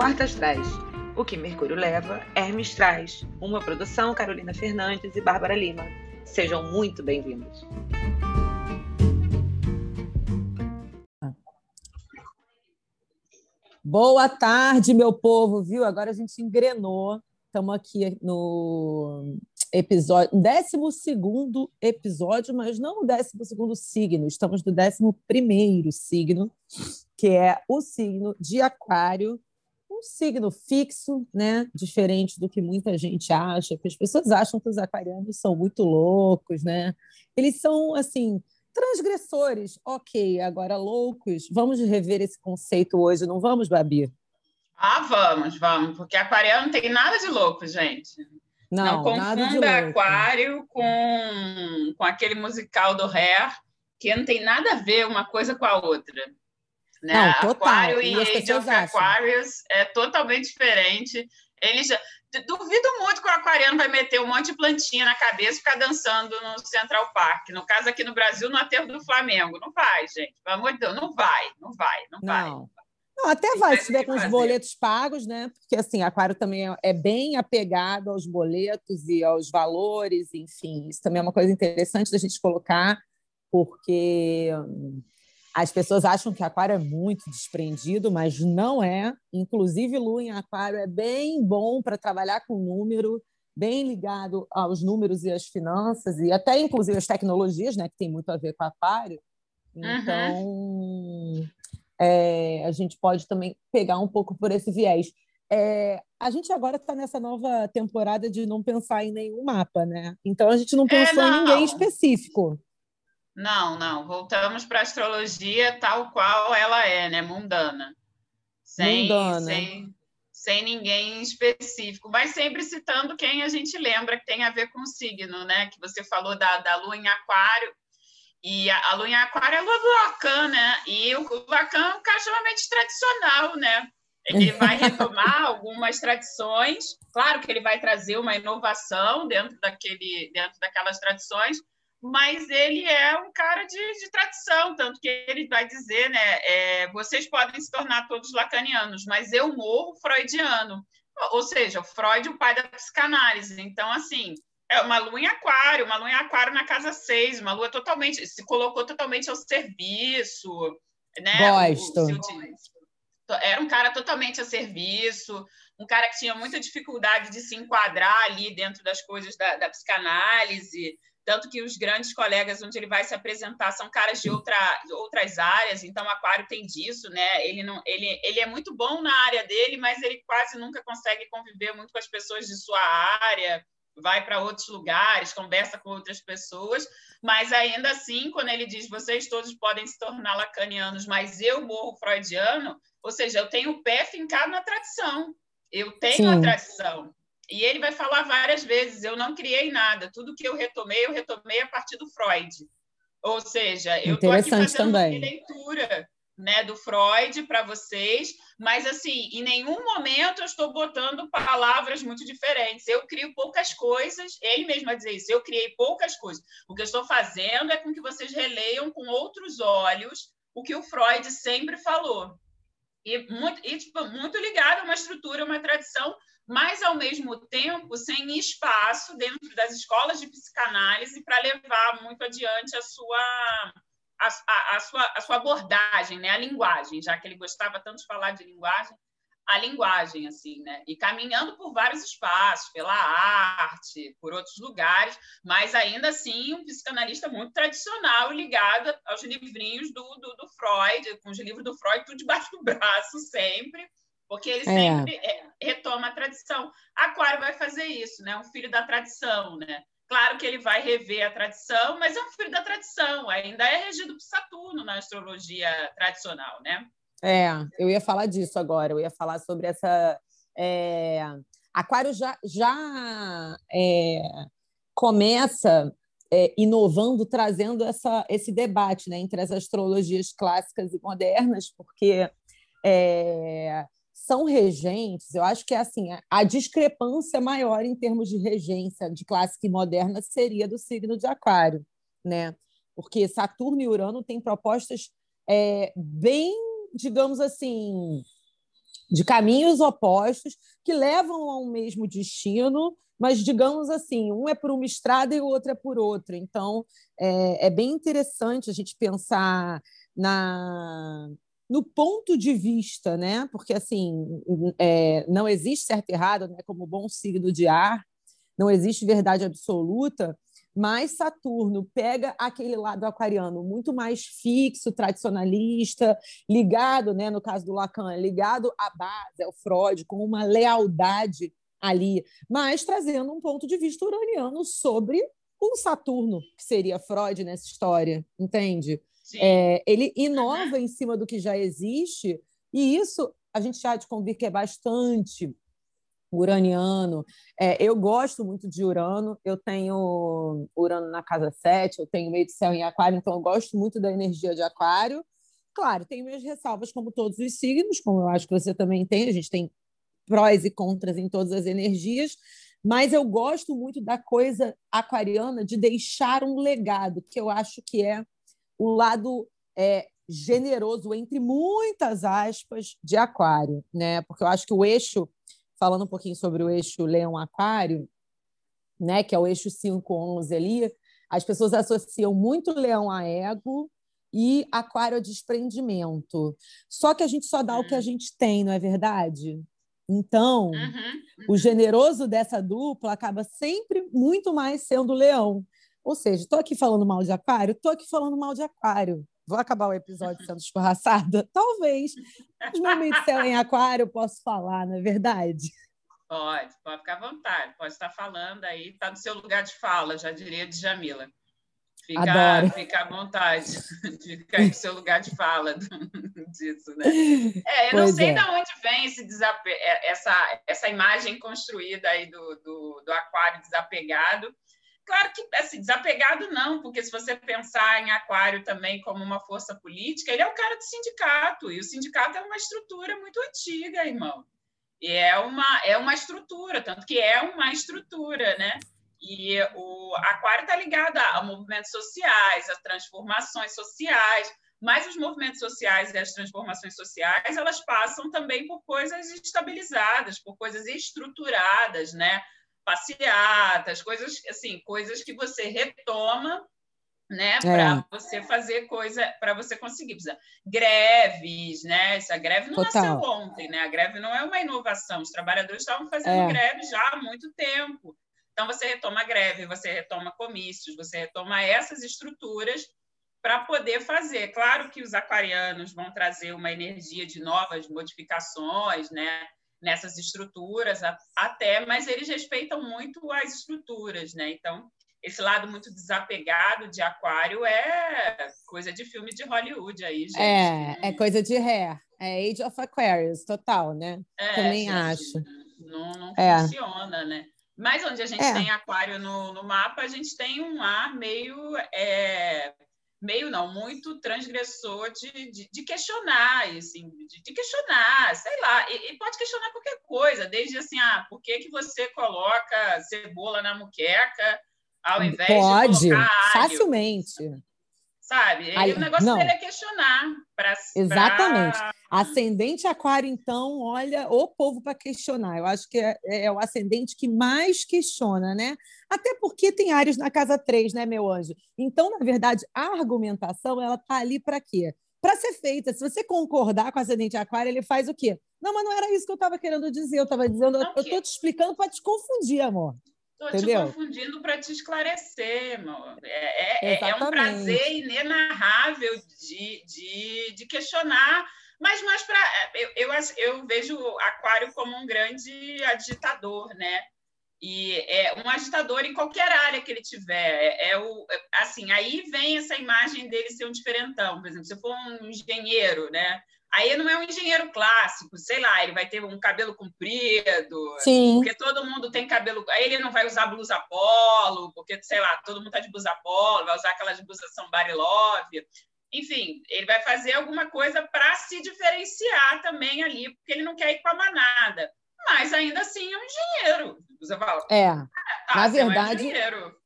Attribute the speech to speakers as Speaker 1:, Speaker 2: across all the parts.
Speaker 1: Quartas Traz. O que Mercúrio leva, Hermes traz. Uma produção Carolina Fernandes e Bárbara Lima. Sejam muito bem-vindos.
Speaker 2: Boa tarde, meu povo, viu? Agora a gente engrenou. Estamos aqui no episódio, 12 episódio, mas não o 12 signo, estamos no 11 signo, que é o signo de Aquário, um signo fixo, né? Diferente do que muita gente acha, porque as pessoas acham que os aquarianos são muito loucos, né? Eles são, assim, transgressores, ok, agora loucos. Vamos rever esse conceito hoje, não vamos, Babi?
Speaker 3: Ah, vamos, vamos, porque aquariano não tem nada de louco, gente. Não, não confunda aquário com, com aquele musical do Hair, que não tem nada a ver uma coisa com a outra. Né? Não, total. Aquário e, e Age of Aquarius é totalmente diferente. Eles já... Duvido muito que o aquariano vai meter um monte de plantinha na cabeça e ficar dançando no Central Park. No caso, aqui no Brasil, no aterro do Flamengo. Não vai, gente. Pelo amor de Deus, não vai, não vai, não, não. vai.
Speaker 2: Não, até vai, se tiver com os boletos pagos, né? Porque assim, aquário também é, é bem apegado aos boletos e aos valores, enfim. Isso também é uma coisa interessante da gente colocar, porque as pessoas acham que aquário é muito desprendido, mas não é. Inclusive, lua em aquário é bem bom para trabalhar com número, bem ligado aos números e às finanças, e até inclusive as tecnologias, né, que tem muito a ver com aquário. Então, uhum. é, a gente pode também pegar um pouco por esse viés. É, a gente agora está nessa nova temporada de não pensar em nenhum mapa, né? Então a gente não é, pensou é, não. em ninguém específico.
Speaker 3: Não, não. Voltamos para a astrologia tal qual ela é, né? Mundana. Sem, Mundana. Sem, sem ninguém específico, mas sempre citando quem a gente lembra que tem a ver com o signo, né? Que você falou da, da lua em aquário. E a, a lua em aquário é a lua do Lacan, né? E o Lacan é um cara extremamente tradicional, né? Ele vai retomar algumas tradições, claro que ele vai trazer uma inovação dentro, daquele, dentro daquelas tradições, mas ele é um cara de, de tradição, tanto que ele vai dizer, né, é, vocês podem se tornar todos lacanianos, mas eu morro freudiano. Ou seja, Freud, o pai da psicanálise. Então, assim, é uma lua em aquário, uma lua em aquário na casa 6, uma lua totalmente, se colocou totalmente ao serviço, né?
Speaker 2: Gosto.
Speaker 3: O, era um cara totalmente a serviço, um cara que tinha muita dificuldade de se enquadrar ali dentro das coisas da, da psicanálise, tanto que os grandes colegas onde ele vai se apresentar são caras de outra, outras áreas, então o Aquário tem disso, né? Ele, não, ele, ele é muito bom na área dele, mas ele quase nunca consegue conviver muito com as pessoas de sua área, vai para outros lugares, conversa com outras pessoas, mas ainda assim, quando ele diz vocês todos podem se tornar lacanianos, mas eu morro freudiano, ou seja, eu tenho o pé fincado na tradição, eu tenho Sim. a tradição, e ele vai falar várias vezes: eu não criei nada, tudo que eu retomei, eu retomei a partir do Freud. Ou seja, eu estou aqui fazendo também. uma leitura né, do Freud para vocês, mas assim, em nenhum momento eu estou botando palavras muito diferentes. Eu crio poucas coisas, ele mesmo vai dizer isso, eu criei poucas coisas. O que eu estou fazendo é com que vocês releiam com outros olhos o que o Freud sempre falou. E muito, e, tipo, muito ligado a uma estrutura, uma tradição mas, ao mesmo tempo, sem espaço dentro das escolas de psicanálise para levar muito adiante a sua, a, a, a, sua, a sua abordagem, né? a linguagem, já que ele gostava tanto de falar de linguagem, a linguagem, assim, né? E caminhando por vários espaços, pela arte, por outros lugares, mas ainda assim um psicanalista muito tradicional, ligado aos livrinhos do, do, do Freud, com os livros do Freud tudo debaixo do braço sempre, porque ele é. sempre é. retoma a tradição. Aquário vai fazer isso, né? Um filho da tradição, né? Claro que ele vai rever a tradição, mas é um filho da tradição, ainda é regido por Saturno na astrologia tradicional, né?
Speaker 2: É, eu ia falar disso agora, eu ia falar sobre essa. É... Aquário já, já é... começa é, inovando, trazendo essa, esse debate né, entre as astrologias clássicas e modernas, porque é, são regentes, eu acho que é assim, a discrepância maior em termos de regência de clássica e moderna seria do signo de Aquário, né? Porque Saturno e Urano têm propostas é, bem, digamos assim, de caminhos opostos que levam a um mesmo destino, mas digamos assim, um é por uma estrada e o outro é por outra. Então, é, é bem interessante a gente pensar na no ponto de vista, né? Porque assim é, não existe certo e errado, né? Como bom signo de ar, não existe verdade absoluta. Mas Saturno pega aquele lado aquariano muito mais fixo, tradicionalista, ligado, né? No caso do Lacan, ligado à base, ao Freud, com uma lealdade ali, mas trazendo um ponto de vista uraniano sobre o Saturno, que seria Freud nessa história, entende? É, ele inova em cima do que já existe, e isso a gente já de convir que é bastante uraniano. É, eu gosto muito de Urano, eu tenho Urano na casa 7, eu tenho meio de céu em Aquário, então eu gosto muito da energia de Aquário. Claro, tenho minhas ressalvas, como todos os signos, como eu acho que você também tem, a gente tem prós e contras em todas as energias, mas eu gosto muito da coisa aquariana de deixar um legado, que eu acho que é o lado é, generoso, entre muitas aspas, de Aquário, né? Porque eu acho que o eixo, falando um pouquinho sobre o eixo Leão-Aquário, né? Que é o eixo 5-11 ali, as pessoas associam muito Leão a ego e Aquário a desprendimento. Só que a gente só dá o que a hum. gente tem, não é verdade? Então, uhum, uhum. o generoso dessa dupla acaba sempre muito mais sendo leão. Ou seja, estou aqui falando mal de aquário, estou aqui falando mal de aquário. Vou acabar o episódio sendo escorraçada? Talvez. Os momentos de em aquário eu posso falar, não é verdade?
Speaker 3: Pode, pode ficar à vontade. Pode estar falando aí, está no seu lugar de fala, já diria de Jamila. Fica, Adoro. fica à vontade de ficar no seu lugar de fala disso, né? É, eu pois não sei é. de onde vem esse desape... É, essa, essa imagem construída aí do, do, do aquário desapegado. Claro que assim, desapegado não, porque se você pensar em aquário também como uma força política, ele é o cara do sindicato, e o sindicato é uma estrutura muito antiga, irmão. E é uma, é uma estrutura, tanto que é uma estrutura, né? E o aquário está ligado a, movimentos sociais, a transformações sociais, mas os movimentos sociais e as transformações sociais, elas passam também por coisas estabilizadas, por coisas estruturadas, né? Passeatas, coisas assim, coisas que você retoma né, é. para você fazer coisa, para você conseguir. Greves, né? Essa greve não Total. nasceu ontem, né? A greve não é uma inovação. Os trabalhadores estavam fazendo é. greve já há muito tempo. Então, você retoma greve, você retoma comícios, você retoma essas estruturas para poder fazer. Claro que os aquarianos vão trazer uma energia de novas modificações, né? Nessas estruturas até, mas eles respeitam muito as estruturas, né? Então, esse lado muito desapegado de aquário é coisa de filme de Hollywood aí, gente.
Speaker 2: É, é coisa de ré. É Age of Aquarius, total, né? É, Também gente, acho.
Speaker 3: Não, não é. funciona, né? Mas onde a gente é. tem aquário no, no, mapa, a gente tem um ar meio. Meio não, muito transgressor de, de, de questionar, assim, de, de, questionar, sei lá, e, e, pode questionar qualquer coisa, desde assim, ah, por que, que você coloca cebola na muqueca ao invés
Speaker 2: pode,
Speaker 3: de colocar
Speaker 2: alho? facilmente
Speaker 3: sabe? Aí, o negócio não. dele é questionar. Pra,
Speaker 2: Exatamente. Pra... Ascendente aquário, então, olha, o povo para questionar. Eu acho que é, é, é, o ascendente que mais questiona, né? Até porque tem áreas na casa 3, né, meu anjo? Então, na verdade, a argumentação, ela tá ali para quê? Para ser feita. Se você concordar com o ascendente aquário, ele faz o quê? Não, mas não era isso que eu estava querendo dizer. Eu estava dizendo, não, eu estou te explicando para te confundir, amor.
Speaker 3: Estou te confundindo para te esclarecer, amor. É, é, é, um prazer inenarrável de, de, de questionar, mas mais para. Eu, eu, eu vejo Aquário como um grande agitador, né? E é um agitador em qualquer área que ele tiver. É, é, o, assim, aí vem essa imagem dele ser um diferentão. Por exemplo, se for um engenheiro, né? Aí não é um engenheiro clássico, sei lá, ele vai ter um cabelo comprido,
Speaker 2: Sim.
Speaker 3: porque todo mundo tem cabelo. Aí ele não vai usar blusa polo, porque, sei lá, todo mundo tá de blusa polo, vai usar aquelas blusas são love. Enfim, ele vai fazer alguma coisa para se diferenciar também ali, porque ele não quer ir com a manada. Mas ainda assim é um engenheiro. Você fala,
Speaker 2: é, ah, tá, na verdade. É um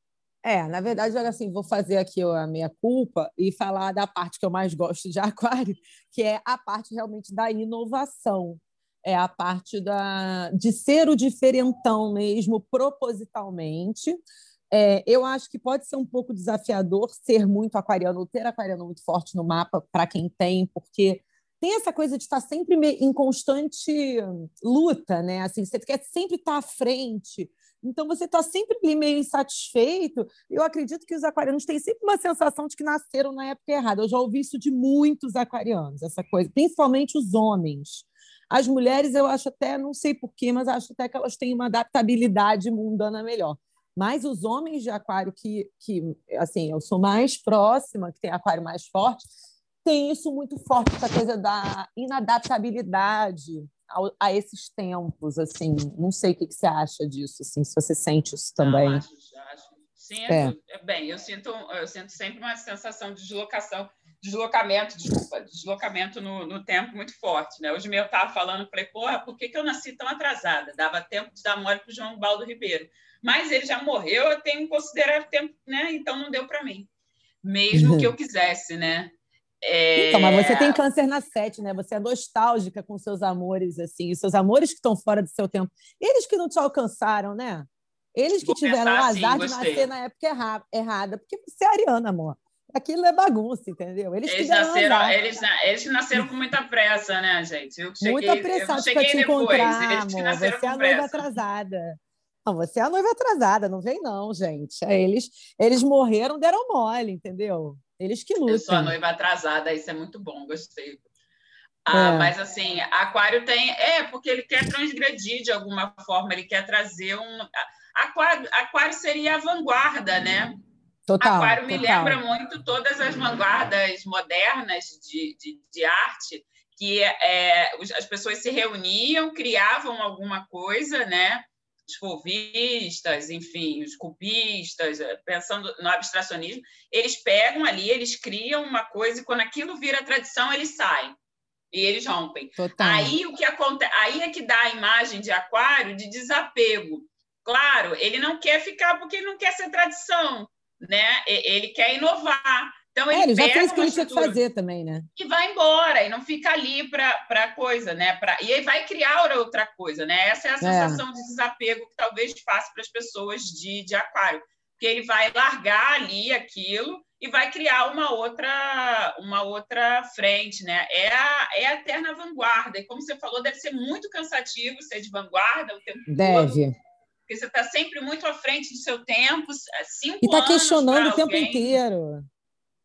Speaker 2: é, na verdade, olha assim, vou fazer aqui a minha culpa e falar da parte que eu mais gosto de aquário, que é a parte realmente da inovação. é a parte da, de ser o diferentão mesmo, propositalmente. É, eu acho que pode ser um pouco desafiador ser muito aquariano, ter aquariano muito forte no mapa para quem tem, porque tem essa coisa de estar sempre em constante luta, né? Assim, você quer sempre estar à frente. Então você está sempre meio insatisfeito. Eu acredito que os aquarianos têm sempre uma sensação de que nasceram na época errada. Eu já ouvi isso de muitos aquarianos, essa coisa, principalmente os homens. As mulheres, eu acho até, não sei porquê, mas acho até que elas têm uma adaptabilidade mundana melhor. Mas os homens de aquário que, que assim, eu sou mais próxima, que tem aquário mais forte, tem isso muito forte, essa coisa da inadaptabilidade a, a esses tempos, assim. Não sei o que, que, você acha disso, assim, se você sente isso também. Não,
Speaker 3: acho, acho. Sinto, é. é. bem, eu sinto, eu sinto sempre uma sensação de deslocação deslocamento, desculpa, deslocamento no, no tempo muito forte. Né? Hoje mesmo eu estava falando, falei, porra, por que, que eu nasci tão atrasada? Dava tempo de dar mole para o João Baldo Ribeiro. Mas ele já morreu, eu tenho que considerar tempo, né? Então não deu para mim. Mesmo que eu quisesse, né?
Speaker 2: É... Então, mas você tem câncer na sete, né? Você é nostálgica com seus amores, assim, seus amores que estão fora do seu tempo. Eles que não te alcançaram, né? Eles que Vou tiveram o azar de nascer na época erra errada, porque você é ariana, amor aquilo é bagunça, entendeu?
Speaker 3: Eles, eles nasceram, eles, eles nasceram com muita pressa, né, gente? Eu
Speaker 2: cheguei, muito apressado para te depois, encontrar, amor. Você é a noiva atrasada. Não, você é a noiva atrasada, não vem não, gente. É, eles, eles morreram, deram mole, entendeu? Eles que lutam. Eu
Speaker 3: sou a noiva atrasada, isso é muito bom, gostei. Ah, é. Mas assim, Aquário tem. É, porque ele quer transgredir de alguma forma, ele quer trazer um. Aquário, aquário seria a vanguarda, né?
Speaker 2: Total,
Speaker 3: Aquário
Speaker 2: me
Speaker 3: total. lembra muito todas as vanguardas modernas de, de, de arte, que é, as pessoas se reuniam, criavam alguma coisa, né? Os fovistas, enfim, os cupistas, eh, pensando no abstracionismo, eles pegam ali, eles criam uma coisa e quando aquilo vira tradição, eles saem e eles rompem. Total. Aí o que acontece? Aí é que dá a imagem de aquário de desapego. Claro, ele não quer ficar porque ele não quer ser tradição né? Ele quer inovar. Então, ele, é,
Speaker 2: ele já fez o que ele tinha que fazer também, né?
Speaker 3: E vai embora, e não fica ali para coisa, né? Pra, e aí vai criar outra coisa, né? Essa é a é. sensação é. de desapego que talvez faça para as pessoas de, de aquário. Porque ele vai largar ali aquilo e vai criar uma outra uma outra frente, né? É a, é a eterna vanguarda. E como você falou, deve ser muito cansativo ser de vanguarda o tempo
Speaker 2: deve. todo.
Speaker 3: Deve porque você está sempre muito à frente do seu tempo, é cinco
Speaker 2: E
Speaker 3: está
Speaker 2: questionando o tempo inteiro.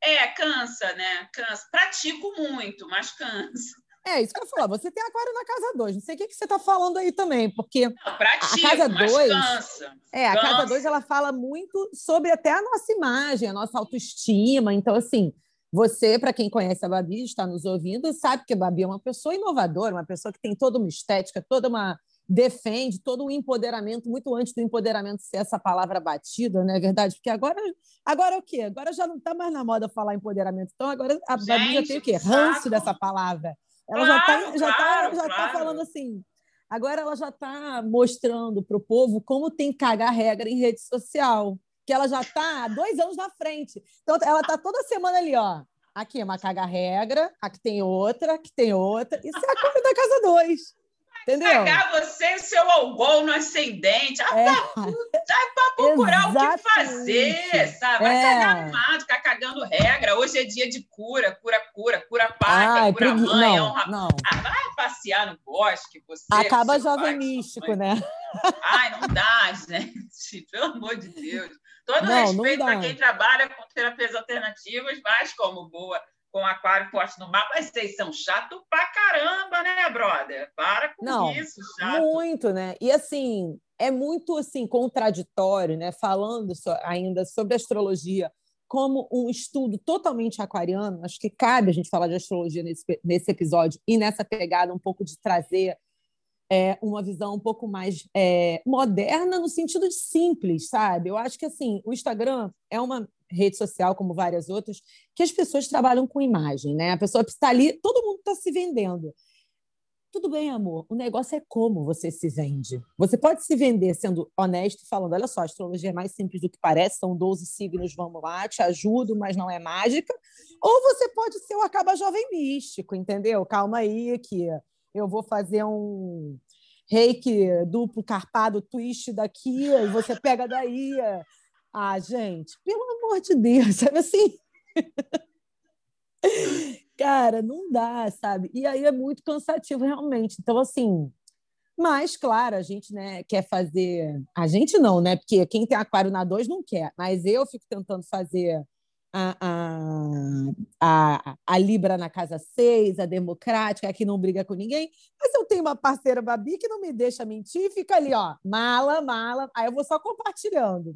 Speaker 3: É, cansa, né? Cansa. Pratico muito, mas cansa.
Speaker 2: É, isso que eu ia falar. Você tem aquário na casa 2. Não sei o que, que você está falando aí também, porque
Speaker 3: Não, pratico, a casa 2. Cansa.
Speaker 2: É, a casa 2 ela fala muito sobre até a nossa imagem, a nossa autoestima. Então, assim, você, para quem conhece a Babi, está nos ouvindo, sabe que a Babi é uma pessoa inovadora, uma pessoa que tem toda uma estética, toda uma defende todo o empoderamento, muito antes do empoderamento ser essa palavra batida, não é verdade? Porque agora, agora é o quê? Agora já não está mais na moda falar empoderamento. Então, agora a Babi já tem o quê? Ranço dessa palavra. Ela tá, claro, já está já tá, já tá claro. falando assim. Agora ela já está mostrando para o povo como tem que cagar regra em rede social. Que ela já está há dois anos na frente. Então, ela está toda semana ali, ó. Aqui é uma caga-regra, aqui tem outra, aqui tem outra. Isso é a coisa da casa 2. Entendeu?
Speaker 3: Pegar você e seu algol no ascendente. Ah, é. tá, para procurar Exatamente. o que fazer, sabe? Vai é. cagar no mato, ficar cagando regra. Hoje é dia de cura, cura, cura, cura pai, Ai, cura pregui... mãe. Não, honra... não. Ah, vai passear no bosque, você.
Speaker 2: Acaba jovem pai, místico, né?
Speaker 3: Ai, não dá, gente. Pelo amor de Deus. Todo não, respeito para quem trabalha com terapias alternativas, mas como boa com aquário forte no mapa, mas vocês são chato pra caramba, né, brother? Para com
Speaker 2: Não,
Speaker 3: isso, chato.
Speaker 2: Muito, né? E assim, é muito assim contraditório, né? Falando so, ainda sobre astrologia como um estudo totalmente aquariano, acho que cabe a gente falar de astrologia nesse, nesse episódio e nessa pegada um pouco de trazer é, uma visão um pouco mais é, moderna no sentido de simples, sabe? Eu acho que assim o Instagram é uma rede social, como várias outras, que as pessoas trabalham com imagem, né? A pessoa está ali, todo mundo está se vendendo. Tudo bem, amor. O negócio é como você se vende. Você pode se vender sendo honesto, falando: olha só, a astrologia é mais simples do que parece, são 12 signos, vamos lá, te ajudo, mas não é mágica. Ou você pode ser o acaba jovem místico, entendeu? Calma aí, que eu vou fazer um reiki duplo carpado twist daqui, e você pega daí. Ah, gente, pelo amor de Deus, sabe assim? Cara, não dá, sabe? E aí é muito cansativo, realmente. Então, assim, mas, claro, a gente né, quer fazer. A gente não, né? Porque quem tem aquário na 2 não quer. Mas eu fico tentando fazer a, a, a, a Libra na casa 6, a democrática, que não briga com ninguém. Mas eu tenho uma parceira Babi que não me deixa mentir, fica ali, ó, mala, mala. Aí eu vou só compartilhando.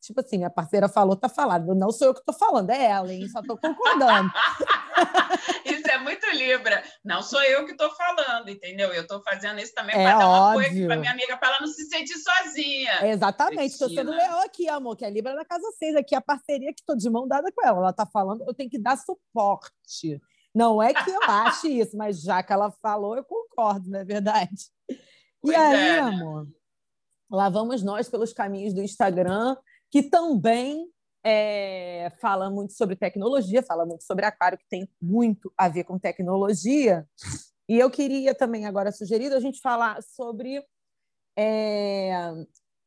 Speaker 2: Tipo assim, minha parceira falou, tá falado. Não sou eu que tô falando, é ela, hein? Só tô concordando.
Speaker 3: isso é muito Libra. Não sou eu que tô falando, entendeu? Eu tô fazendo isso também é para dar um apoio para minha amiga, para ela não se sentir sozinha.
Speaker 2: É exatamente. Estou sendo leal aqui, amor, que é a Libra da Casa 6, aqui a parceria que tô de mão dada com ela. Ela tá falando, eu tenho que dar suporte. Não é que eu ache isso, mas já que ela falou, eu concordo, não é verdade? Pois e aí, é, né? amor, lá vamos nós pelos caminhos do Instagram que também é, fala muito sobre tecnologia, fala muito sobre aquário, que tem muito a ver com tecnologia. E eu queria também agora sugerir a gente falar sobre é,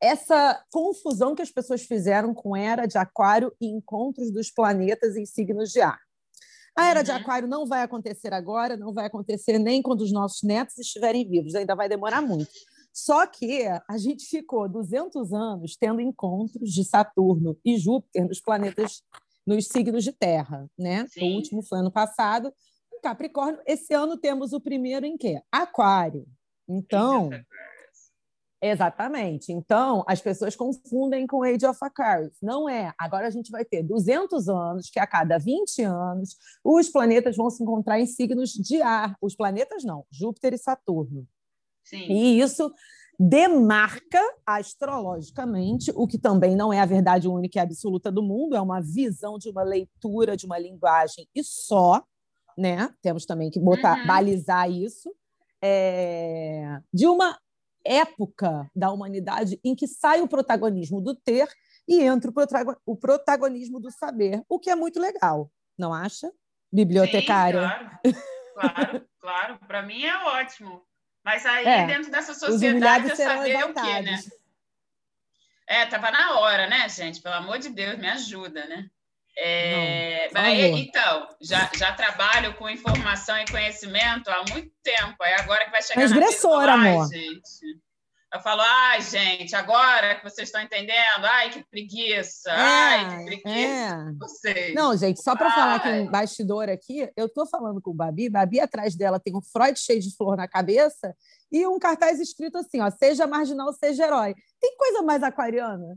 Speaker 2: essa confusão que as pessoas fizeram com era de aquário e encontros dos planetas em signos de ar. A era uhum. de aquário não vai acontecer agora, não vai acontecer nem quando os nossos netos estiverem vivos, ainda vai demorar muito. Só que a gente ficou 200 anos tendo encontros de Saturno e Júpiter nos planetas, nos signos de Terra, né? Sim. O último foi ano passado, em Capricórnio. Esse ano temos o primeiro em quê? Aquário. Então, exatamente. Então, as pessoas confundem com Age of Aquarius. Não é. Agora a gente vai ter 200 anos, que a cada 20 anos os planetas vão se encontrar em signos de ar. Os planetas não, Júpiter e Saturno. Sim. E isso demarca astrologicamente, o que também não é a verdade única e absoluta do mundo, é uma visão de uma leitura de uma linguagem e só, né? Temos também que botar, uhum. balizar isso, é, de uma época da humanidade em que sai o protagonismo do ter e entra o protagonismo do saber, o que é muito legal, não acha? Bibliotecária.
Speaker 3: Sim, claro, claro, claro. Para mim é ótimo. Mas aí, é, dentro dessa sociedade, é saber o quê, né? É, tava na hora, né, gente? Pelo amor de Deus, me ajuda, né? É, Não, mas, então, já, já trabalho com informação e conhecimento há muito tempo. É agora que vai chegar
Speaker 2: Transgressora, na amor.
Speaker 3: gente. Eu falo, ai, gente, agora que vocês estão entendendo, ai, que preguiça, é, ai, que preguiça. É. Vocês.
Speaker 2: Não, gente, só para falar aqui um bastidor aqui, eu estou falando com o Babi, Babi atrás dela tem um Freud cheio de flor na cabeça e um cartaz escrito assim, ó, seja marginal, seja herói. Tem coisa mais aquariana?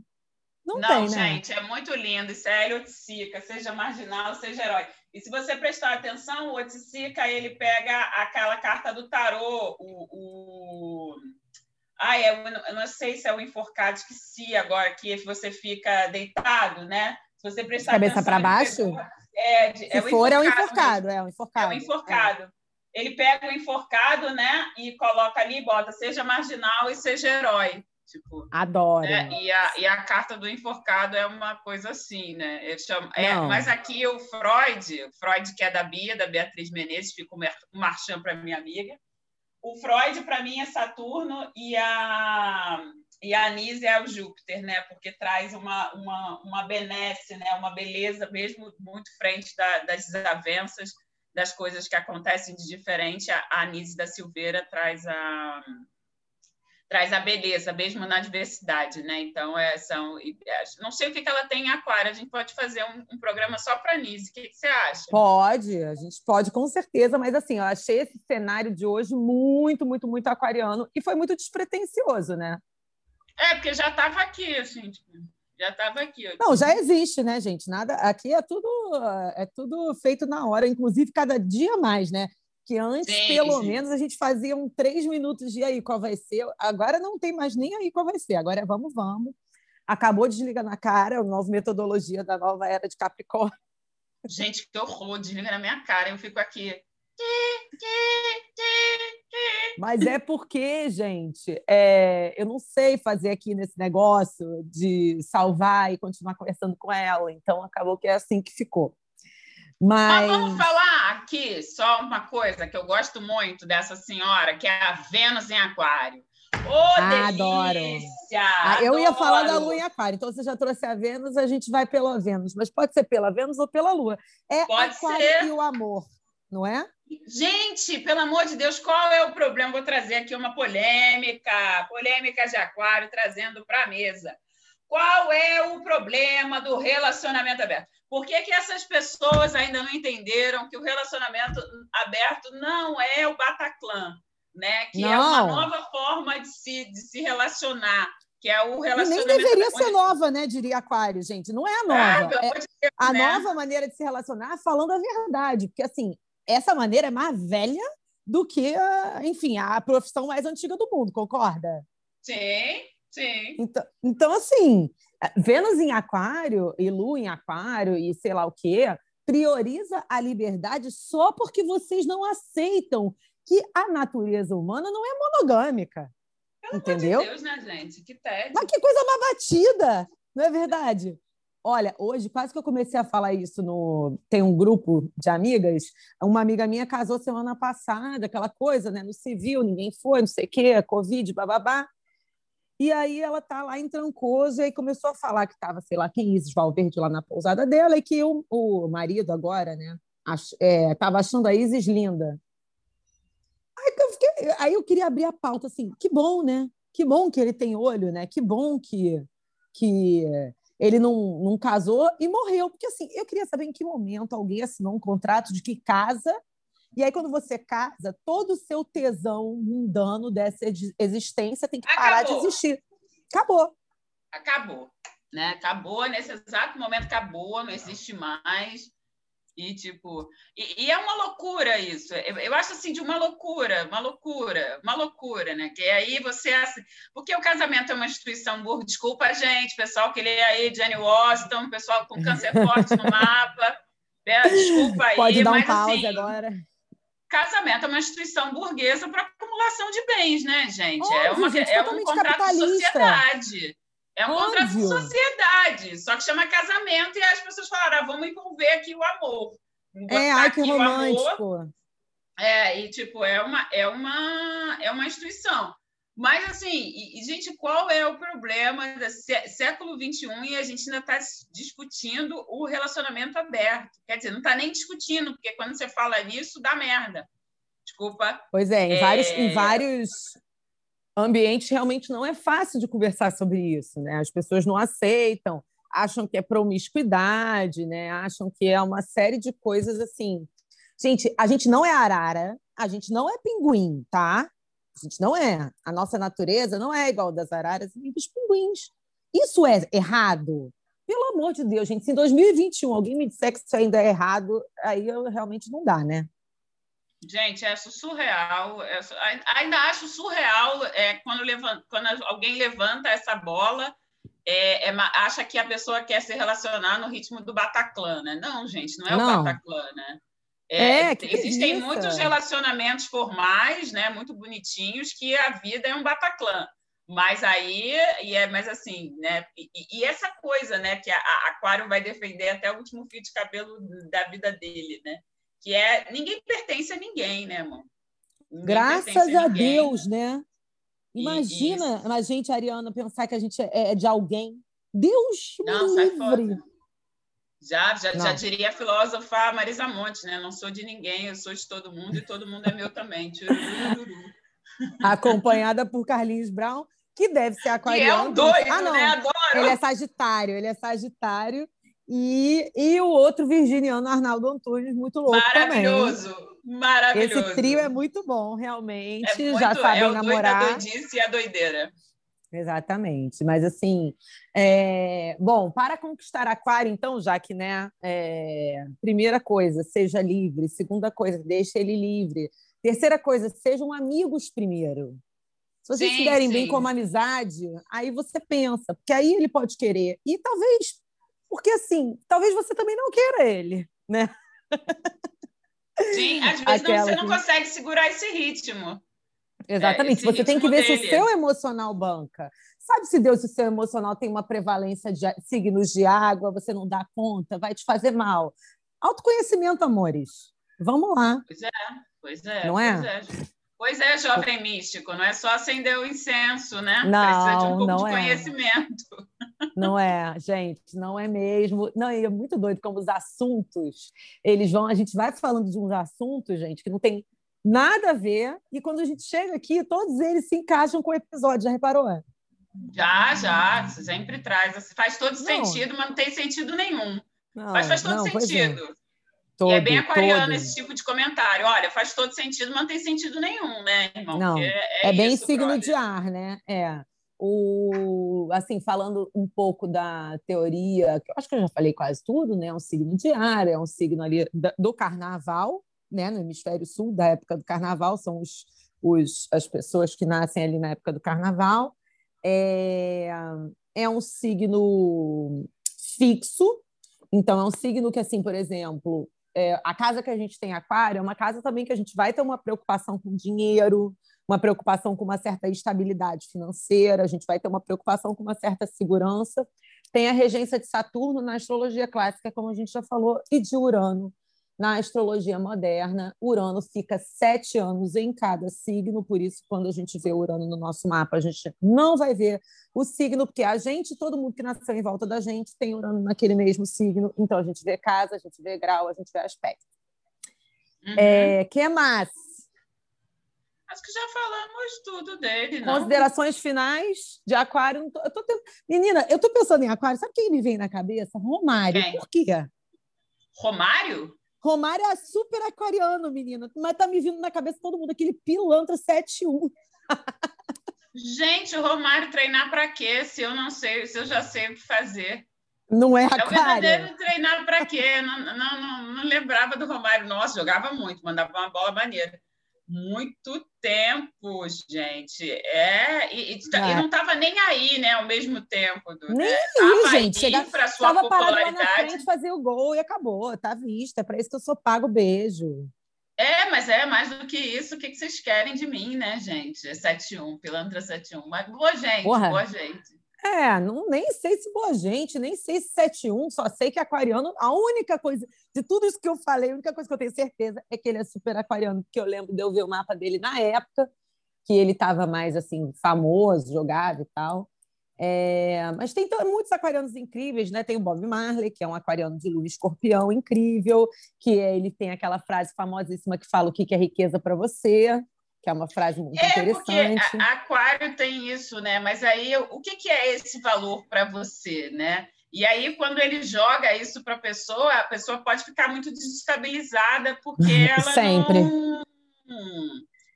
Speaker 2: Não, Não tem,
Speaker 3: né? gente, é muito lindo. Isso é Otsika, seja marginal, seja herói. E se você prestar atenção, o Otsika, ele pega aquela carta do tarô, o, o ah, é, eu não sei se é o enforcado, esqueci agora, que você fica deitado, né? Se você prestar
Speaker 2: Cabeça para baixo?
Speaker 3: é,
Speaker 2: se é for, é o enforcado, é o enforcado.
Speaker 3: É o enforcado. É. Ele pega o enforcado, né? E coloca ali, bota seja marginal e seja herói. Tipo,
Speaker 2: Adoro.
Speaker 3: Né? E, a, e a carta do enforcado é uma coisa assim, né? Chamo, é, mas aqui o Freud, Freud que é da Bia, da Beatriz Menezes, fica o marchando para minha amiga. O Freud, para mim, é Saturno e a, e a Anise é o Júpiter, né? Porque traz uma, uma, uma benesse, né? uma beleza, mesmo muito frente da, das desavenças, das coisas que acontecem de diferente. A, a Anise da Silveira traz a traz a beleza, mesmo na diversidade, né? Então, é, são, é, não sei o que, que ela tem em aquário, a gente pode fazer um, um programa só para Nise, o que, que, você acha?
Speaker 2: Pode, a gente pode, com certeza, mas assim, eu achei esse cenário de hoje muito, muito, muito aquariano e foi muito despretensioso, né?
Speaker 3: É, porque já estava aqui, assim, tipo, já estava aqui.
Speaker 2: Não, já existe, né, gente? Nada, aqui é tudo, é tudo feito na hora, inclusive cada dia mais, né? Que antes, sim, pelo sim. menos, a gente fazia um três minutos de aí qual vai ser. Agora não tem mais nem aí qual vai ser. Agora é vamos, vamos. Acabou de desligar na cara, a nova metodologia da nova era de Capricórnio.
Speaker 3: Gente, que horror, desliga na minha cara. Eu fico aqui.
Speaker 2: Mas é porque, gente, é, eu não sei fazer aqui nesse negócio de salvar e continuar conversando com ela. Então, acabou que é assim que ficou. Mas...
Speaker 3: Mas vamos falar aqui só uma coisa que eu gosto muito dessa senhora, que é a Vênus em Aquário. Oh, ah, adoro. Ah,
Speaker 2: eu ia falar da Lua em Aquário, então você já trouxe a Vênus, a gente vai pela Vênus, mas pode ser pela Vênus ou pela Lua. É pode Aquário ser. e o amor, não é?
Speaker 3: Gente, pelo amor de Deus, qual é o problema? Vou trazer aqui uma polêmica, polêmica de Aquário, trazendo para a mesa. Qual é o problema do relacionamento aberto? Por que, que essas pessoas ainda não entenderam que o relacionamento aberto não é o Bataclan? né? Que não. é uma nova forma de se, de se relacionar, que é o relacionamento.
Speaker 2: E nem deveria ser nova, né? Diria Aquário, gente. Não é a nova. É, é Deus, a né? nova maneira de se relacionar falando a verdade. Porque, assim, essa maneira é mais velha do que, enfim, a profissão mais antiga do mundo, concorda?
Speaker 3: Sim, sim.
Speaker 2: Então, então assim, Vênus em Aquário e Lua em Aquário e sei lá o quê, prioriza a liberdade só porque vocês não aceitam que a natureza humana não é monogâmica. Pelo entendeu?
Speaker 3: Deus, né, gente? Que tédio.
Speaker 2: Mas que coisa mais batida, não é verdade? Olha, hoje quase que eu comecei a falar isso no. Tem um grupo de amigas. Uma amiga minha casou semana passada, aquela coisa, né? No civil, ninguém foi, não sei o quê, Covid, bababá. E aí ela tá lá em Trancoso e aí começou a falar que estava, sei lá, quem Isis Valverde lá na pousada dela e que o, o marido agora, né, estava é, achando a Isis linda. Aí eu, fiquei, aí eu queria abrir a pauta assim, que bom, né? Que bom que ele tem olho, né? Que bom que, que ele não, não casou e morreu. Porque assim, eu queria saber em que momento alguém assinou um contrato de que casa e aí, quando você casa, todo o seu tesão mundano dessa existência tem que parar acabou. de existir. Acabou.
Speaker 3: Acabou. Né? Acabou, nesse exato momento acabou, não existe mais. E, tipo, e, e, é uma loucura isso. Eu, eu, acho assim de uma loucura, uma loucura, uma loucura, né? Que aí você. Porque o casamento é uma instituição burra. Desculpa, gente, pessoal que lê aí Jenny Washington, pessoal com câncer forte no mapa. Desculpa aí.
Speaker 2: Pode dar um
Speaker 3: mas,
Speaker 2: pause
Speaker 3: assim,
Speaker 2: agora.
Speaker 3: Casamento é uma instituição burguesa para acumulação de bens, né, gente? Óbvio, é, uma, gente, é um contrato de sociedade. É um Óbvio. contrato de sociedade, só que chama casamento e as pessoas falaram: ah, vamos envolver aqui o amor.
Speaker 2: É, ai, que romântico.
Speaker 3: É, e tipo, é uma, é uma, é uma instituição. Mas, assim, e, gente, qual é o problema do século XXI e a gente ainda está discutindo o relacionamento aberto? Quer dizer, não está nem discutindo, porque quando você fala nisso, dá merda. Desculpa.
Speaker 2: Pois é, em, é... Vários, em vários ambiente realmente não é fácil de conversar sobre isso, né? As pessoas não aceitam, acham que é promiscuidade, né? Acham que é uma série de coisas assim. Gente, a gente não é arara, a gente não é pinguim, tá? A gente não é. A nossa natureza não é igual das araras e dos pinguins. Isso é errado? Pelo amor de Deus, gente. Se em 2021 alguém me disser que isso ainda é errado, aí eu realmente não dá, né?
Speaker 3: Gente, acho surreal. É, ainda acho surreal é, quando, levanta, quando alguém levanta essa bola, é, é, acha que a pessoa quer se relacionar no ritmo do Bataclan, né? Não, gente, não é não. o Bataclan, né? É, é existem muitos relacionamentos formais, né, muito bonitinhos, que a vida é um Bataclan. Mas aí, e é, mas assim, né? E, e, essa coisa, né, que a, a Aquário vai defender até o último fio de cabelo da vida dele, né? que é ninguém pertence a ninguém, né?
Speaker 2: Ninguém Graças a, a Deus, né? Imagina Isso. a gente, Ariana, pensar que a gente é, é de alguém. Deus Não, me livre.
Speaker 3: Já, já, já diria a filósofa Marisa Monte, né? Não sou de ninguém, eu sou de todo mundo e todo mundo é meu também.
Speaker 2: Acompanhada por Carlinhos Brown, que deve ser aquariano.
Speaker 3: Que é um doido, ah, não. né? Adoro.
Speaker 2: Ele é sagitário, ele é sagitário e, e o outro virginiano, Arnaldo Antunes, muito louco
Speaker 3: Maravilhoso,
Speaker 2: também.
Speaker 3: maravilhoso.
Speaker 2: Esse trio é muito bom, realmente. É muito, já sabem é o namorar.
Speaker 3: Doido, a doidice e a doideira.
Speaker 2: Exatamente, mas assim, é... bom, para conquistar aquário, então, já que, né, é... primeira coisa, seja livre, segunda coisa, deixe ele livre, terceira coisa, sejam amigos primeiro. Se vocês sim, se derem sim. bem como amizade, aí você pensa, porque aí ele pode querer, e talvez porque, assim, talvez você também não queira ele, né?
Speaker 3: Sim, às vezes não, você não consegue segurar esse ritmo.
Speaker 2: Exatamente, é, você tem que ver dele. se o seu emocional banca. Sabe se Deus, o seu emocional tem uma prevalência de signos de água, você não dá conta, vai te fazer mal. Autoconhecimento, amores. Vamos lá.
Speaker 3: Pois é, pois é.
Speaker 2: Não
Speaker 3: é?
Speaker 2: Pois
Speaker 3: é. Pois é, jovem místico, não é só acender o incenso, né?
Speaker 2: Não,
Speaker 3: Precisa de um pouco
Speaker 2: não
Speaker 3: de
Speaker 2: é.
Speaker 3: conhecimento.
Speaker 2: Não é, gente, não é mesmo. Não, e é muito doido como os assuntos, eles vão, a gente vai falando de uns assuntos, gente, que não tem nada a ver, e quando a gente chega aqui, todos eles se encaixam com o episódio, já reparou?
Speaker 3: Já, já, sempre traz. Faz todo não. sentido, mas não tem sentido nenhum. Não, mas faz todo não, é. sentido. É. Todo, e é bem aquariano todo. esse tipo de comentário. Olha, faz todo sentido, mas não tem sentido nenhum, né, irmão?
Speaker 2: Não, é, é, bem isso, signo brother. de ar, né? É. O, assim, falando um pouco da teoria, que eu acho que eu já falei quase tudo, né? É um signo de ar, é um signo ali do carnaval, né? No hemisfério sul, da época do carnaval, são os, os, as pessoas que nascem ali na época do carnaval. É, é um signo fixo, então é um signo que, assim, por exemplo, é, a casa que a gente tem aquário é uma casa também que a gente vai ter uma preocupação com dinheiro, uma preocupação com uma certa estabilidade financeira, a gente vai ter uma preocupação com uma certa segurança. Tem a regência de Saturno na astrologia clássica, como a gente já falou, e de Urano na astrologia moderna. Urano fica sete anos em cada signo, por isso, quando a gente vê Urano no nosso mapa, a gente não vai ver o signo, porque a gente, todo mundo que nasceu em volta da gente, tem Urano naquele mesmo signo, então a gente vê casa, a gente vê grau, a gente vê aspecto. Uhum. É, que mais?
Speaker 3: Acho que já falamos tudo dele, não?
Speaker 2: Considerações finais de Aquário. Eu tô. Menina, eu tô pensando em Aquário. Sabe quem me vem na cabeça? Romário. Quem? Por quê?
Speaker 3: Romário?
Speaker 2: Romário é super aquariano, menina. Mas tá me vindo na cabeça todo mundo, aquele pilantra 7-1.
Speaker 3: Gente, o Romário treinar para quê? Se eu não sei, se eu já sei o que fazer.
Speaker 2: Não é aquário? É o
Speaker 3: verdadeiro treinar para quê? Não, não, não, não, lembrava do Romário. Nossa, jogava muito, mandava uma bola maneira muito tempo, gente. É, e, e, é. e não estava nem aí, né, ao mesmo tempo. Do,
Speaker 2: nem
Speaker 3: né?
Speaker 2: aí, gente. Para sua. Parado na frente, fazer o gol e acabou. Tá vista. É para isso que eu sou pago. Beijo.
Speaker 3: É, mas é mais do que isso. O que, que vocês querem de mim, né, gente? 7-1, pilantra 7-1. Mas boa gente, Porra. boa gente.
Speaker 2: É, não, nem sei se boa gente, nem sei se 71, só sei que aquariano, a única coisa, de tudo isso que eu falei, a única coisa que eu tenho certeza é que ele é super aquariano, porque eu lembro de eu ver o mapa dele na época, que ele estava mais assim, famoso, jogado e tal. É, mas tem muitos aquarianos incríveis, né? Tem o Bob Marley, que é um aquariano de lua escorpião incrível, que é, ele tem aquela frase famosíssima que fala o que é riqueza para você, que é uma frase muito é interessante.
Speaker 3: Porque aquário tem isso, né? Mas aí o que, que é esse valor para você, né? E aí, quando ele joga isso para a pessoa, a pessoa pode ficar muito desestabilizada, porque ela
Speaker 2: Sempre.
Speaker 3: não.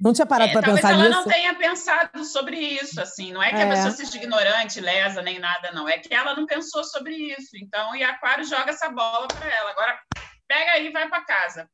Speaker 2: Não tinha parado é, para pensar
Speaker 3: nisso?
Speaker 2: Talvez
Speaker 3: ela não tenha pensado sobre isso, assim. Não é que é. a pessoa seja ignorante, lesa, nem nada, não. É que ela não pensou sobre isso. Então, e Aquário joga essa bola para ela. Agora, pega aí e vai para casa.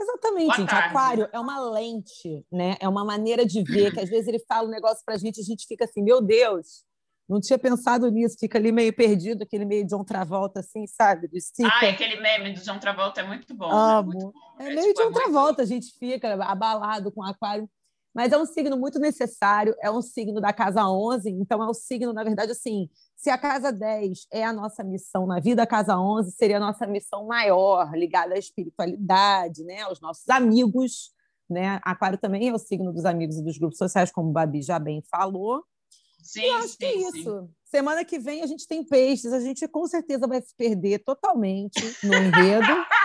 Speaker 2: Exatamente, Boa gente. Tarde. Aquário é uma lente, né? É uma maneira de ver, que às vezes ele fala um negócio pra gente e a gente fica assim, meu Deus, não tinha pensado nisso, fica ali meio perdido, aquele meio de John Travolta, assim, sabe?
Speaker 3: Ah, aquele meme do John Travolta é muito bom.
Speaker 2: Amo. Né?
Speaker 3: Muito bom.
Speaker 2: É, é meio tipo, John é Travolta, muito... a gente fica abalado com o aquário. Mas é um signo muito necessário, é um signo da casa 11, então é um signo, na verdade, assim, se a casa 10 é a nossa missão na vida, a casa 11 seria a nossa missão maior, ligada à espiritualidade, né, aos nossos amigos, né? Aquário também é o signo dos amigos e dos grupos sociais, como o Babi já bem falou.
Speaker 3: Sim, e
Speaker 2: acho
Speaker 3: sim,
Speaker 2: que é isso. Sim. Semana que vem a gente tem peixes, a gente com certeza vai se perder totalmente no enredo.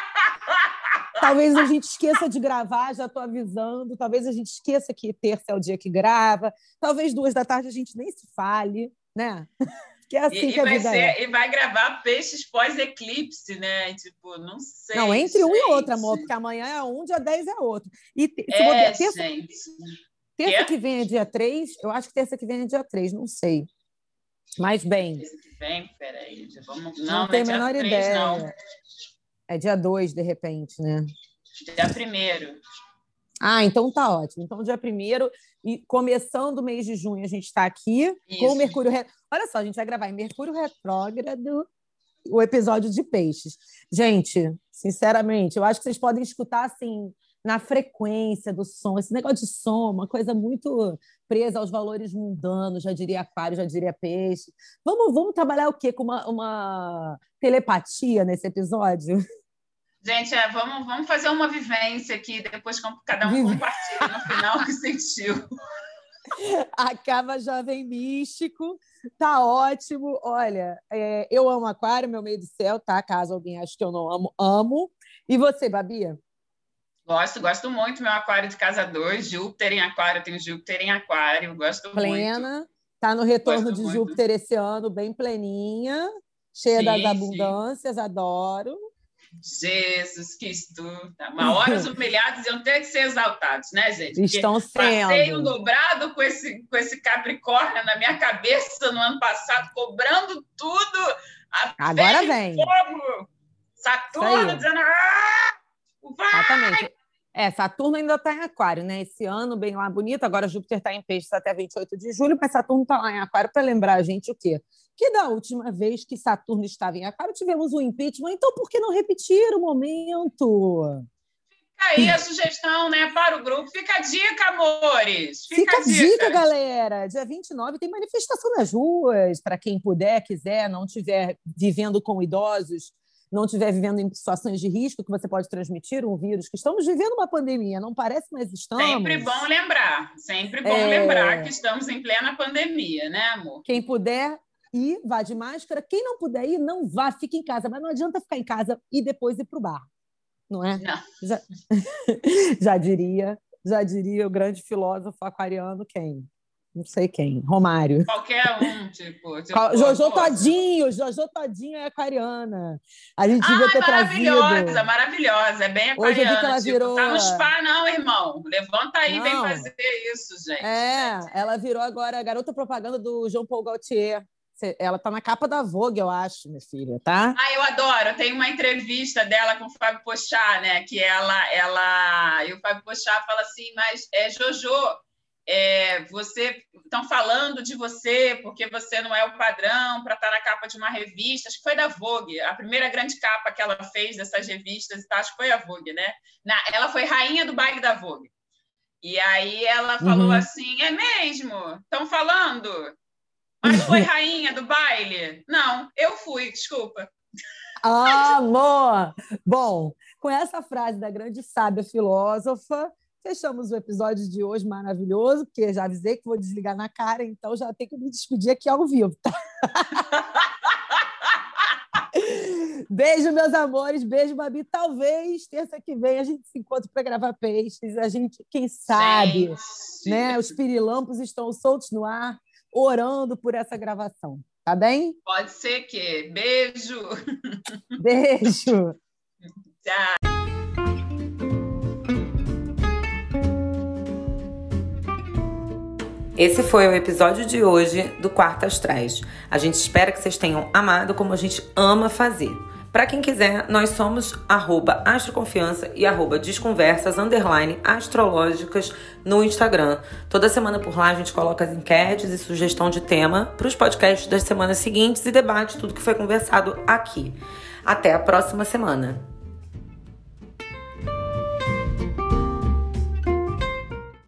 Speaker 2: Talvez a gente esqueça de gravar, já estou avisando. Talvez a gente esqueça que terça é o dia que grava. Talvez duas da tarde a gente nem se fale, né? Que é assim
Speaker 3: e,
Speaker 2: que a
Speaker 3: vida
Speaker 2: ser,
Speaker 3: é. E vai gravar peixes pós-eclipse, né? Tipo, não sei.
Speaker 2: Não, entre um e outro, amor, porque amanhã é um, dia 10 é outro. E se
Speaker 3: é, terça, gente.
Speaker 2: terça que, que vem é dia 3, eu acho que terça que vem é dia 3, não sei. Mas bem.
Speaker 3: Terça que vem, peraí, vamos.
Speaker 2: Não, não, tenho a menor 3, ideia. Não. É dia 2, de repente, né?
Speaker 3: Dia 1
Speaker 2: Ah, então tá ótimo. Então, dia 1 e começando o mês de junho, a gente está aqui Isso. com o Mercúrio. Re... Olha só, a gente vai gravar em Mercúrio Retrógrado o episódio de Peixes. Gente, sinceramente, eu acho que vocês podem escutar assim na frequência do som. Esse negócio de som, uma coisa muito presa aos valores mundanos, já diria aquário, já diria peixe. Vamos, vamos trabalhar o quê? Com uma, uma telepatia nesse episódio?
Speaker 3: Gente, é, vamos, vamos fazer uma vivência aqui, depois cada um compartilha no final o que sentiu.
Speaker 2: Acaba Jovem Místico, tá ótimo. Olha, é, eu amo aquário, meu meio do céu, tá? Caso alguém ache que eu não amo, amo. E você, Babia?
Speaker 3: Gosto, gosto muito. Meu aquário de casa 2, Júpiter em aquário, tenho Júpiter em aquário, gosto
Speaker 2: Plena, muito. Plena, tá no retorno gosto de muito. Júpiter esse ano, bem pleninha, cheia sim, das abundâncias, sim. adoro.
Speaker 3: Jesus Cristo. Uma hora os humilhados iam ter que ser exaltados, né, gente?
Speaker 2: Porque Estão sendo.
Speaker 3: Passei um dobrado com esse, com esse Capricórnio na minha cabeça no ano passado, cobrando tudo.
Speaker 2: Agora vem.
Speaker 3: Fogo. Saturno dizendo. Ah, vai!
Speaker 2: Exatamente. É, Saturno ainda está em Aquário, né? Esse ano, bem lá bonito. Agora Júpiter está em Peixes até 28 de julho, mas Saturno está lá em Aquário para lembrar a gente o quê? Que da última vez que Saturno estava em Aquário tivemos um impeachment, então por que não repetir o momento?
Speaker 3: Fica aí a sugestão, né, para o grupo. Fica a dica, amores.
Speaker 2: Fica, Fica a dica. dica, galera. Dia 29 tem manifestação nas ruas, para quem puder, quiser, não estiver vivendo com idosos não estiver vivendo em situações de risco que você pode transmitir um vírus, que estamos vivendo uma pandemia, não parece, mas estamos.
Speaker 3: Sempre bom lembrar, sempre bom é... lembrar que estamos em plena pandemia, né, amor?
Speaker 2: Quem puder ir, vá de máscara. Quem não puder ir, não vá, fique em casa. Mas não adianta ficar em casa e depois ir para o bar, não é?
Speaker 3: Não.
Speaker 2: Já... já diria, já diria o grande filósofo aquariano quem? Não sei quem, Romário.
Speaker 3: Qualquer um, tipo. tipo
Speaker 2: Jojo Todinho, Jojo Todinho é aquariana. A gente devia ah, ter
Speaker 3: maravilhosa,
Speaker 2: trazido.
Speaker 3: maravilhosa, é bem aquariana. Hoje eu vi que ela tipo, virou... Tá no spa não, irmão. Levanta aí, e vem fazer isso, gente.
Speaker 2: É, ela virou agora a garota propaganda do João Paul Gaultier. Ela tá na capa da Vogue, eu acho, minha filha, tá?
Speaker 3: Ah, eu adoro. Tem uma entrevista dela com o Fábio Pochá, né? Que ela, ela... E o Fábio Pochá fala assim, mas é Jojo é, você estão falando de você porque você não é o padrão para estar tá na capa de uma revista. Acho que foi da Vogue, a primeira grande capa que ela fez dessas revistas e tal, acho que foi a Vogue, né? Na, ela foi rainha do baile da Vogue. E aí ela falou uhum. assim: é mesmo? Estão falando? Mas foi rainha do baile? Não, eu fui, desculpa.
Speaker 2: Amor! Bom, com essa frase da grande sábia filósofa, Fechamos o episódio de hoje maravilhoso, porque já avisei que vou desligar na cara, então já tenho que me despedir aqui ao vivo. Tá? Beijo, meus amores. Beijo, Babi. Talvez terça que vem a gente se encontre para gravar peixes. A gente, quem sabe, Gente. né? Os pirilampos estão soltos no ar, orando por essa gravação. Tá bem?
Speaker 3: Pode ser que. Beijo.
Speaker 2: Beijo.
Speaker 3: Tchau.
Speaker 1: Esse foi o episódio de hoje do Quarto Astrais. A gente espera que vocês tenham amado como a gente ama fazer. Para quem quiser, nós somos arroba astroconfiança e arroba desconversas underline astrológicas no Instagram. Toda semana por lá a gente coloca as enquetes e sugestão de tema para os podcasts das semanas seguintes e debate tudo que foi conversado aqui. Até a próxima semana.